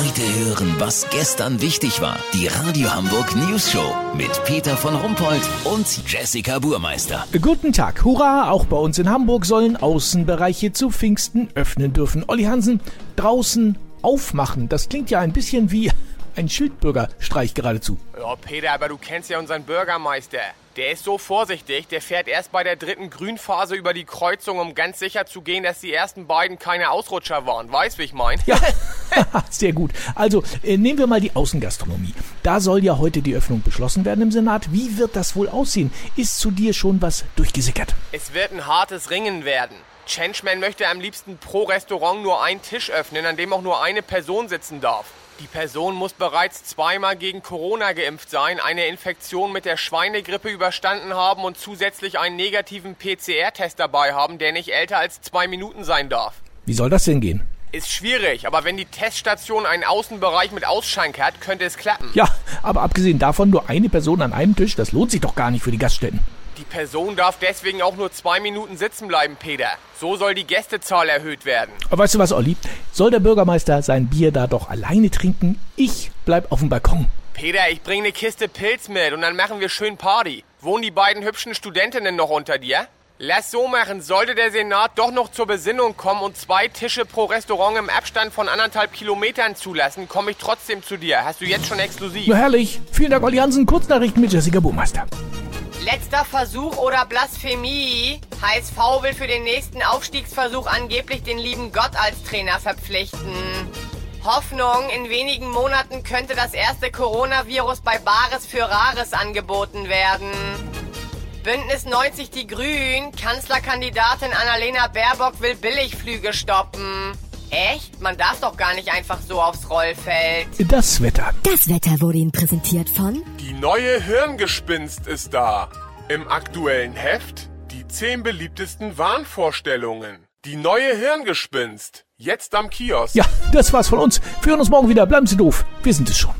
Heute hören, was gestern wichtig war. Die Radio Hamburg News Show mit Peter von Rumpold und Jessica Burmeister. Guten Tag. Hurra! Auch bei uns in Hamburg sollen Außenbereiche zu Pfingsten öffnen dürfen. Olli Hansen, draußen aufmachen. Das klingt ja ein bisschen wie ein Schildbürgerstreich geradezu. Ja, Peter, aber du kennst ja unseren Bürgermeister. Der ist so vorsichtig, der fährt erst bei der dritten Grünphase über die Kreuzung, um ganz sicher zu gehen, dass die ersten beiden keine Ausrutscher waren. Weißt, wie ich mein? Ja, sehr gut. Also äh, nehmen wir mal die Außengastronomie. Da soll ja heute die Öffnung beschlossen werden im Senat. Wie wird das wohl aussehen? Ist zu dir schon was durchgesickert? Es wird ein hartes Ringen werden. Changeman möchte am liebsten pro Restaurant nur einen Tisch öffnen, an dem auch nur eine Person sitzen darf. Die Person muss bereits zweimal gegen Corona geimpft sein, eine Infektion mit der Schweinegrippe überstanden haben und zusätzlich einen negativen PCR-Test dabei haben, der nicht älter als zwei Minuten sein darf. Wie soll das denn gehen? Ist schwierig, aber wenn die Teststation einen Außenbereich mit Ausschank hat, könnte es klappen. Ja, aber abgesehen davon nur eine Person an einem Tisch, das lohnt sich doch gar nicht für die Gaststätten. Die Person darf deswegen auch nur zwei Minuten sitzen bleiben, Peter. So soll die Gästezahl erhöht werden. Aber weißt du was, Olli? Soll der Bürgermeister sein Bier da doch alleine trinken? Ich bleib auf dem Balkon. Peter, ich bring ne Kiste Pilz mit und dann machen wir schön Party. Wohnen die beiden hübschen Studentinnen noch unter dir? Lass so machen, sollte der Senat doch noch zur Besinnung kommen und zwei Tische pro Restaurant im Abstand von anderthalb Kilometern zulassen, komme ich trotzdem zu dir. Hast du jetzt schon exklusiv? Na herrlich. Vielen Dank, Olli Hansen. Kurznachrichten mit Jessica Burmeister. Letzter Versuch oder Blasphemie. HSV will für den nächsten Aufstiegsversuch angeblich den lieben Gott als Trainer verpflichten. Hoffnung, in wenigen Monaten könnte das erste Coronavirus bei Bares für Rares angeboten werden. Bündnis 90 Die Grünen, Kanzlerkandidatin Annalena Baerbock will Billigflüge stoppen. Echt? Man darf doch gar nicht einfach so aufs Rollfeld. Das Wetter. Das Wetter wurde Ihnen präsentiert von Die neue Hirngespinst ist da. Im aktuellen Heft die zehn beliebtesten Wahnvorstellungen. Die neue Hirngespinst. Jetzt am Kiosk. Ja, das war's von uns. Wir hören uns morgen wieder. Bleiben Sie doof. Wir sind es schon.